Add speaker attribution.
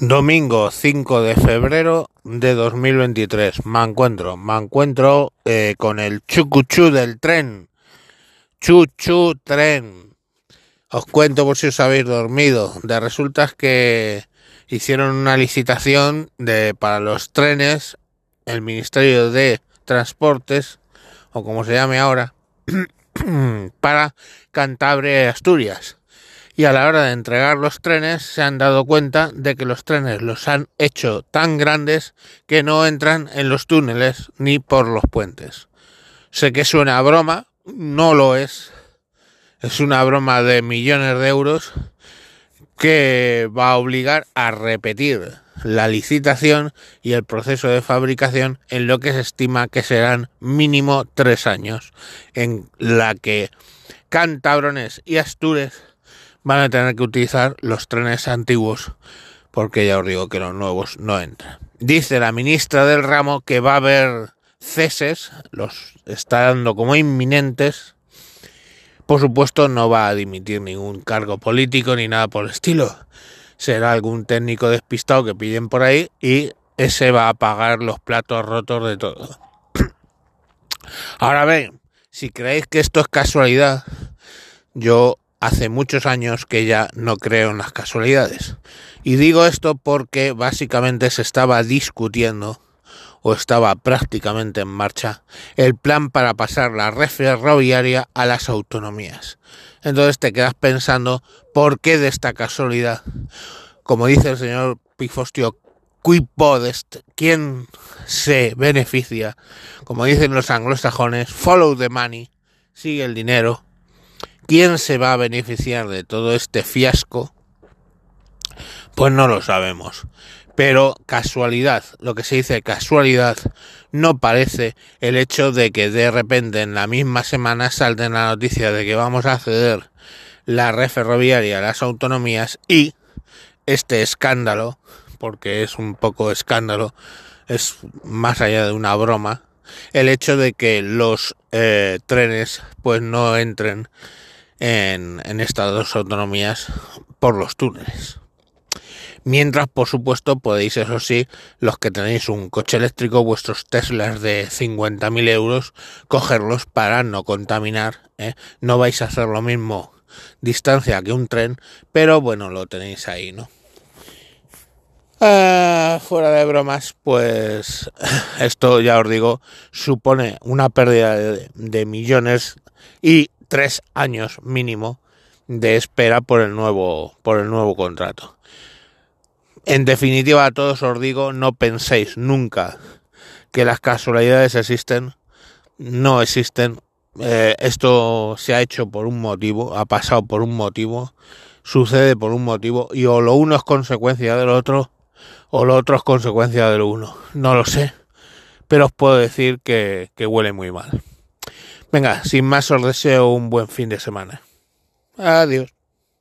Speaker 1: Domingo 5 de febrero de 2023. Me encuentro, me encuentro eh, con el chucuchú del tren. Chuchu tren. Os cuento por si os habéis dormido. De resulta que hicieron una licitación de para los trenes el Ministerio de Transportes o como se llame ahora para Cantabria y Asturias y a la hora de entregar los trenes se han dado cuenta de que los trenes los han hecho tan grandes que no entran en los túneles ni por los puentes. Sé que suena a broma, no lo es. Es una broma de millones de euros que va a obligar a repetir la licitación y el proceso de fabricación en lo que se estima que serán mínimo tres años, en la que Cantabrones y Astures van a tener que utilizar los trenes antiguos porque ya os digo que los nuevos no entran. Dice la ministra del ramo que va a haber ceses, los está dando como inminentes. Por supuesto no va a dimitir ningún cargo político ni nada por el estilo. Será algún técnico despistado que piden por ahí y ese va a pagar los platos rotos de todo. Ahora ven, si creéis que esto es casualidad, yo hace muchos años que ya no creo en las casualidades. Y digo esto porque básicamente se estaba discutiendo o estaba prácticamente en marcha el plan para pasar la red ferroviaria a las autonomías. Entonces te quedas pensando por qué de esta casualidad, como dice el señor Pifostio, qui podest, quién se beneficia, como dicen los anglosajones, follow the money, sigue el dinero, ¿Quién se va a beneficiar de todo este fiasco? Pues no lo sabemos. Pero casualidad, lo que se dice casualidad, no parece el hecho de que de repente en la misma semana salte la noticia de que vamos a ceder la red ferroviaria a las autonomías y este escándalo, porque es un poco escándalo, es más allá de una broma, el hecho de que los eh, trenes pues no entren en, estas dos autonomías por los túneles. Mientras, por supuesto, podéis, eso sí, los que tenéis un coche eléctrico, vuestros Teslas de 50.000 euros, cogerlos para no contaminar. ¿eh? No vais a hacer lo mismo distancia que un tren, pero bueno, lo tenéis ahí, ¿no? Ah, fuera de bromas, pues esto ya os digo, supone una pérdida de, de millones y tres años mínimo de espera por el nuevo, por el nuevo contrato. En definitiva, a todos os digo, no penséis nunca que las casualidades existen. No existen. Eh, esto se ha hecho por un motivo, ha pasado por un motivo, sucede por un motivo, y o lo uno es consecuencia del otro, o lo otro es consecuencia de lo uno. No lo sé, pero os puedo decir que huele muy mal. Venga, sin más os deseo un buen fin de semana. Adiós.